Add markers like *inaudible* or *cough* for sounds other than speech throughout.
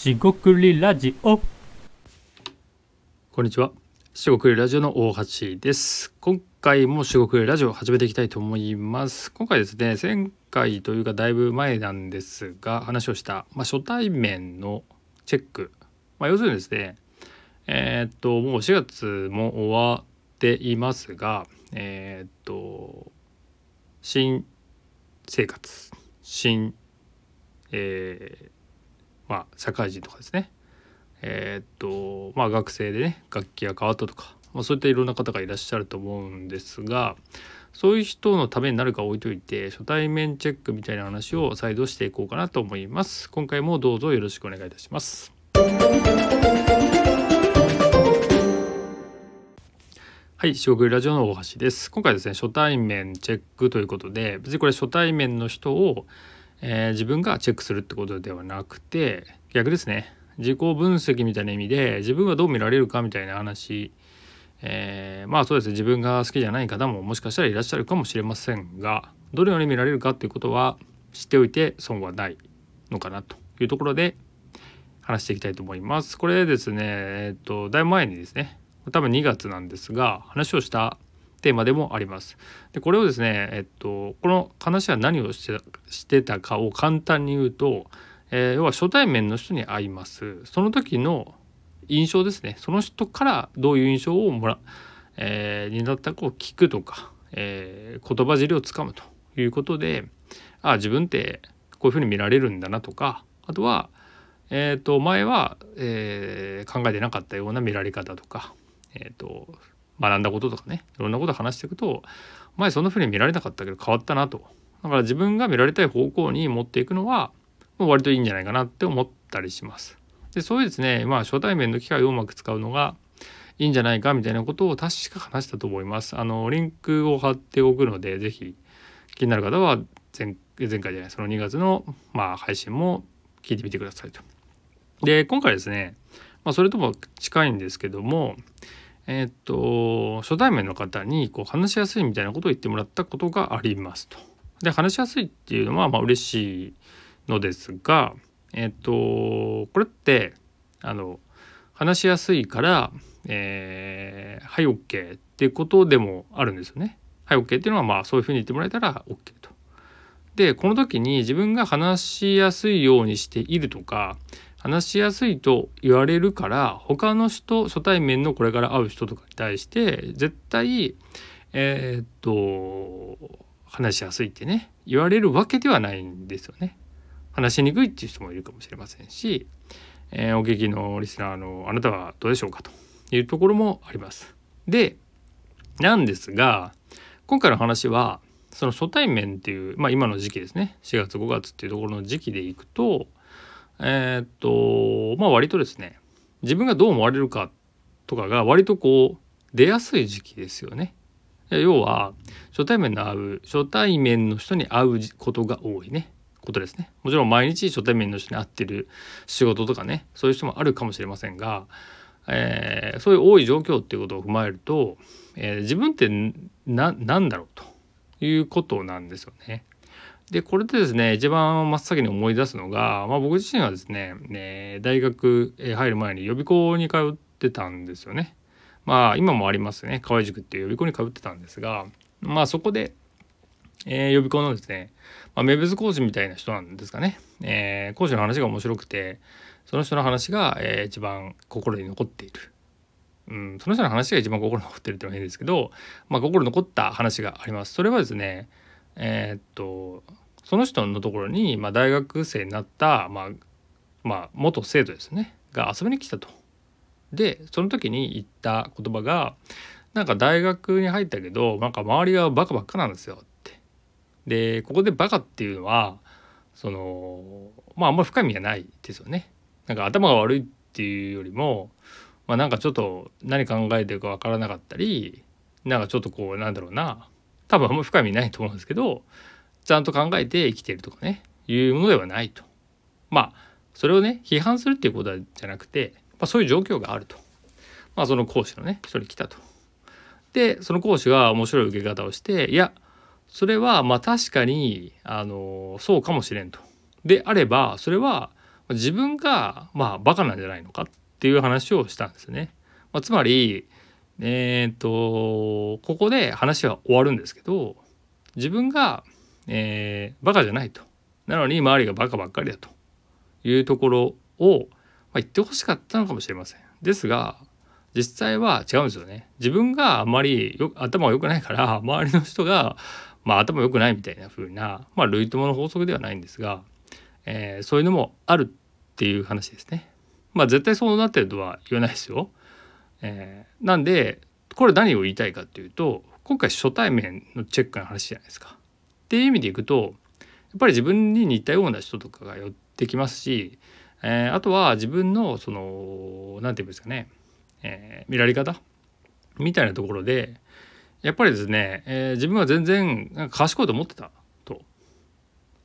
しごくりラジオこんにちは。四国ラジオの大橋です。今回も四国ラジオ始めていきたいと思います。今回ですね、前回というかだいぶ前なんですが、話をした、まあ、初対面のチェック。まあ、要するにですね、えーっと、もう4月も終わっていますが、えーっと、新生活、新、えーまあ、社会人とかですね、えーっとまあ学生でね楽器が変わったとか、まあ、そういったいろんな方がいらっしゃると思うんですがそういう人のためになるか置いといて初対面チェックみたいな話を再度していこうかなと思います。今回もどうぞよろしくお願いいたします。はい四国ラジオの大橋です。今回ですね初対面チェックということで別にこれ初対面の人を、えー自分がチェックするってことではなくて逆ですね。自己分析みたいな意味で自分はどう見られるかみたいな話、えーまあそうですね。自分が好きじゃない方ももしかしたらいらっしゃるかもしれませんがどのように見られるかっていうことは知っておいて損はないのかなというところで話していきたいと思います。これですねえっとだいぶ前にですね多分2月なんですが話をしたテーマでもあります。でこれをですねえっとこの話は何をしてしてたかを簡単に言うとえー要は初対面の人に会いますその時の印象ですねその人からどういう印象をもら、えーになったかを聞くとか、えー言葉尻をつかむということでああ自分ってこういうふうに見られるんだなとかあとは、えー、と前は、えー考えてなかったような見られ方とか、えー、と学んだこととかねいろんなこと話していくと前そんなふうに見られなかったけど変わったなとだから自分が見られたい方向に持っていくのはもう割といいんじゃないかなって思ったりします。でそういうですねまあ初対面の機会をうまく使うのがいいんじゃないかみたいなことを確か話したと思います。あのリンクを貼っておくのでぜひ気になる方は前前回じゃないその2月のまあ配信も聞いてみてくださいと。で今回ですね、まあ、それとも近いんですけどもえっと初対面の方にこう話しやすいみたいなことを言ってもらったことがありますと。で話しやすいっていうのはまあ嬉しいのですがえっ、とこれってあの話しやすいから「えー、はい OK」っていうことでもあるんですよね。はい OK っていうのはまあそういうふうに言ってもらえたら OK と。でこの時に自分が話しやすいようにしているとか話しやすいと言われるから他の人初対面のこれから会う人とかに対して絶対えーっと話しやすいってね言われるわけではないんですよね。話しにくいっていう人もいるかもしれませんし、えーお聞きのリスナーのあなたはどうでしょうかというところもあります。でなんですが今回の話はその初対面っていう、まあ、今の時期ですね4月5月っていうところの時期でいくとえーっとまあ割とですね自分がどう思われるかとかが割とこう出やすい時期ですよね。要は初対面の会う初対面の人に会うことが多いねことですねもちろん毎日初対面の人に会ってる仕事とかねそういう人もあるかもしれませんが、えーそういう多い状況っていうことを踏まえると、えー自分って何だろうということなんですよね。でこれでですね一番真っ先に思い出すのが、まあ、僕自身はですねね大学入る前に予備校に通ってたんですよね。まあ今もありますね河合塾っていう予備校に通ってたんですがまあそこで、えー予備校のですね、まあ、名物講師みたいな人なんですかね、えー講師の話が面白くてその人の話が、えー一番心に残っている。うん、その人の話が一番心に残ってるっていうのは変ですけど、まあ、心に残った話があります。それはですねえーっとその人のところに、まあ、大学生になった、まあまあ、元生徒ですねが遊びに来たと。でその時に言った言葉がなんか大学に入ったけどなんか周りがバカばっかなんですよって。でここでバカっていうのはそのまああんまり深い意味がないですよね。なんか頭が悪いっていうよりも、まあ、なんかちょっと何考えてるかわからなかったりなんかちょっとこうなんだろうな多分あんまり深い意味ないと思うんですけどちゃんと考えて生きてるとかねいうものではないと。まあそれをね批判するっていうことじゃなくて、まあ、そういう状況があると。まあその講師のね人に来たと。でその講師が面白い受け方をしていやそれはまあ確かにあのそうかもしれんと。であればそれは自分がまあバカなんじゃないのかっていう話をしたんですね。まあ、つまりえっ、ー、とここで話は終わるんですけど自分が、えー、バカじゃないとなのに周りがバカばっかりだというところを、まあ、言ってほしかったのかもしれません。ですが実際は違うんですよね。自分があんまりよ頭が良くないから周りの人が、まあ、頭良くないみたいな風な、まあ、類友の法則ではないんですが、えー、そういうのもあるっていう話ですね。まあ絶対そうなってるとは言わないですよ。えー、なんでこれ何を言いたいかっていうと今回初対面のチェックの話じゃないですか。っていう意味でいくとやっぱり自分に似たような人とかが寄ってきますし、えー、あとは自分のその何て言うんですかね、えー、見られ方みたいなところでやっぱりですね、えー、自分は全然賢いと思ってたと。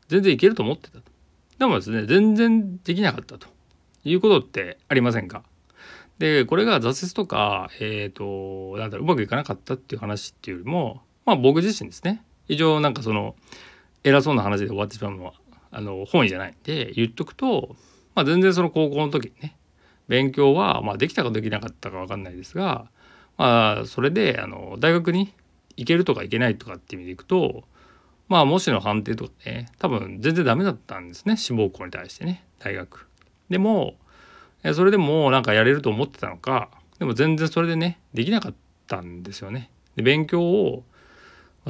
全然いけると思ってたと。でもですね全然できなかったということってありませんか？でこれが挫折とか、えっ、ー、となんだろううまくいかなかったっていう話っていうよりもまあ僕自身ですね。以上なんかその偉そうな話で終わってしまうのはあの本意じゃないんで言っとくと、まあ、全然その高校の時にね勉強は、まあ、できたかできなかったか分かんないですが、まあ、それであの大学に行けるとか行けないとかっていう意味でいくとまあ模試の判定とかね多分全然ダメだったんですね志望校に対してね大学。でもそれでもなんかやれると思ってたのかでも全然それでねできなかったんですよね。で勉強を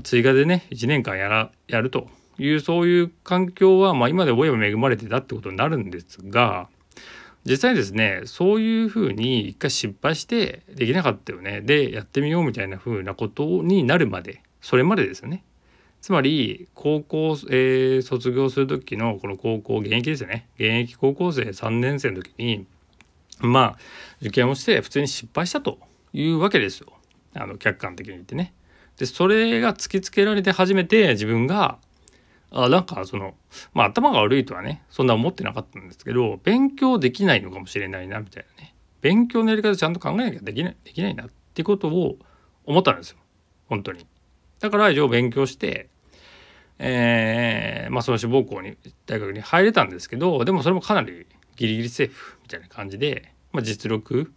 追加でね1年間やらやるというそういう環境は、まあ、今で思えば恵まれてたってことになるんですが実際ですねそういうふうに一回失敗してできなかったよねでやってみようみたいなふうなことになるまでそれまでですよね。つまり高校、えー、卒業する時のこの高校現役ですよね現役高校生3年生の時にまあ受験をして普通に失敗したというわけですよあの客観的に言ってね。でそれが突きつけられて初めて自分があなんかそのまあ頭が悪いとはねそんな思ってなかったんですけど勉強できないのかもしれないなみたいなね勉強のやり方ちゃんと考えなきゃできないできないなってことを思ったんですよ本当に。だから以上勉強してえー、まあその志望校に大学に入れたんですけどでもそれもかなりギリギリセーフみたいな感じで、まあ、実力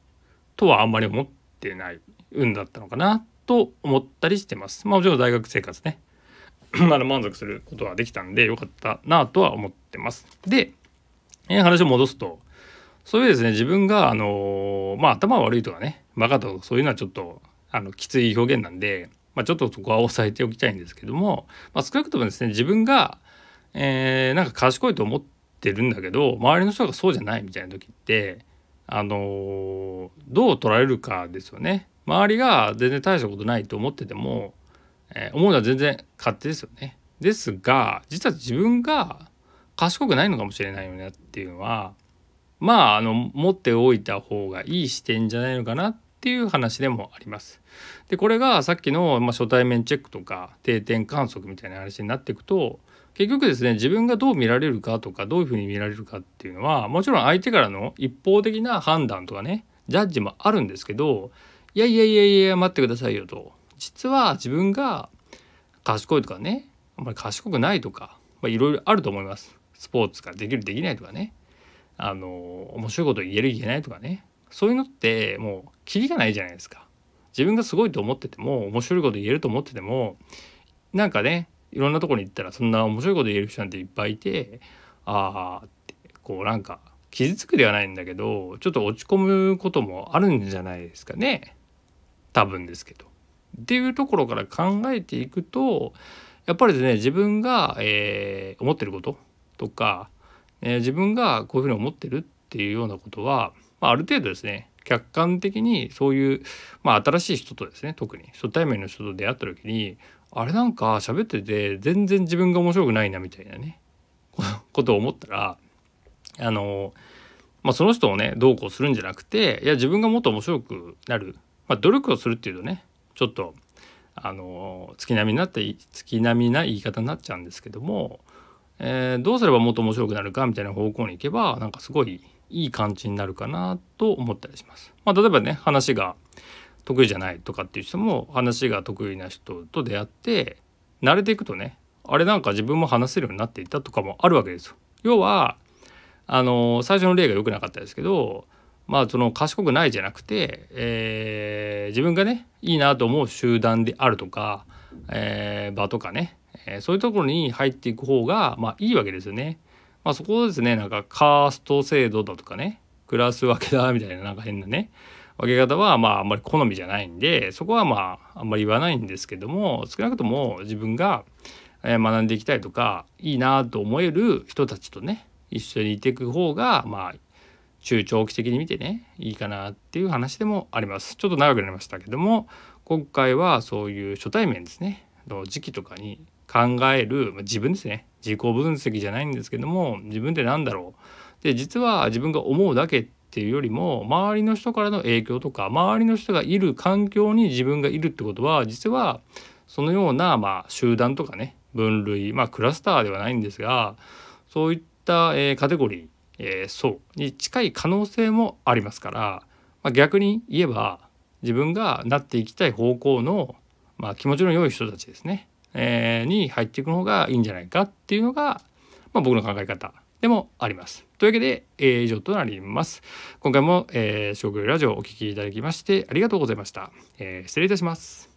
とはあんまり思ってない運だったのかなっと思ったりしてます。まあもちろん大学生活ねまだ満足することはできたんでよかったな。とは思ってます。で、えー、話を戻すとそういうですね自分があのー、まあ頭悪いとかねバカとかそういうのはちょっとあのきつい表現な。んで、まあ、ちょっとそこは押さえておきたいんですけども、まあ、少な。くともですね自分が、えー、な。んか賢いと思ってるんだけど周りの人がそうじゃな。いみたいな。時ってあのー、どう捉えるかですよね。周りが全然大したことないと思ってても、えー、思うのは全然勝手ですよね。ですが実は自分が賢くないのかもしれないよねっていうのはまああの持っておいた方がいい視点じゃないのかなっていう話でもあります。でこれがさっきの、まあ、初対面チェックとか定点観測みたいな話になっていくと結局ですね自分がどう見られるかとかどういうふうに見られるかっていうのはもちろん相手からの一方的な判断とかねジャッジもあるんですけどいやいやいやいや待ってくださいよと。実は自分が賢いとかねあんまり賢くないとかいろいろあると思います。スポーツができるできないとかね。あの面白いこと言える言えないとかね。そういうのってもうキリがないじゃないですか。自分がすごいと思ってても面白いこと言えると思っててもなんかねいろんなとこに行ったらそんな面白いこと言える人なんていっぱいいてああってこうなんか傷つくではないんだけどちょっと落ち込むこともあるんじゃないですかね。多分ですけど。っていうところから考えていくとやっぱりですね自分が、えー、思ってることとか、えー、自分がこういうふうに思ってるっていうようなことは、まあ、ある程度ですね客観的にそういう、まあ、新しい人とですね特に初対面の人と出会った時にあれなんか喋ってて全然自分が面白くないなみたいなね *laughs* ことを思ったらあの、まあ、その人をねどうこうするんじゃなくていや自分がもっと面白くなる、まあ、努力をするっていうとねちょっとあの月並みになって月並みな言い方になっちゃうんですけども、えー、どうすればもっと面白くなるかみたいな方向に行けばなんかすごいいい感じになるかなと思ったりします。まあ、例えばね話が得意じゃないとかっていう人も話が得意な人と出会って慣れていくとねあれなんか自分も話せるようになっていったとかもあるわけですよ。要はあの最初の例が良くなかったですけどまあその賢くないじゃなくて、えー、自分がねいいなと思う集団であるとか、えー、場とかね、えー、そういうところに入っていく方がまあいいわけですよね。まあ、そこをですねなんかカースト制度だとかねクラス分けだみたいななんか変なね分け方はまああんまり好みじゃないんでそこはまああんまり言わないんですけども少なくとも自分が学んでいきたいとかいいなと思える人たちとね一緒にいていく方がまあ中長期的に見てねいいかなっていう話でもあります。ちょっと長くなりましたけども今回はそういう初対面ですね。の時期とかに考えるま自分ですね。自己分析じゃないんですけども自分って何だろう。で実は自分が思うだけっていうよりも周りの人からの影響とか周りの人がいる環境に自分がいるってことは実はそのようなまあ集団とかね分類まあクラスターではないんですがそういった、え、カテゴリー、えー、層に近い可能性もありますから、まあ、逆に言えば自分がなっていきたい方向の、まあ、気持ちの良い人たちですね、えー、に入っていくのがいいんじゃないかっていうのが、まあ、僕の考え方でもあります。というわけで、えー、以上となります。今回も、えー、食ラジオお聴きいただきましてありがとうございました。えー、失礼いたします。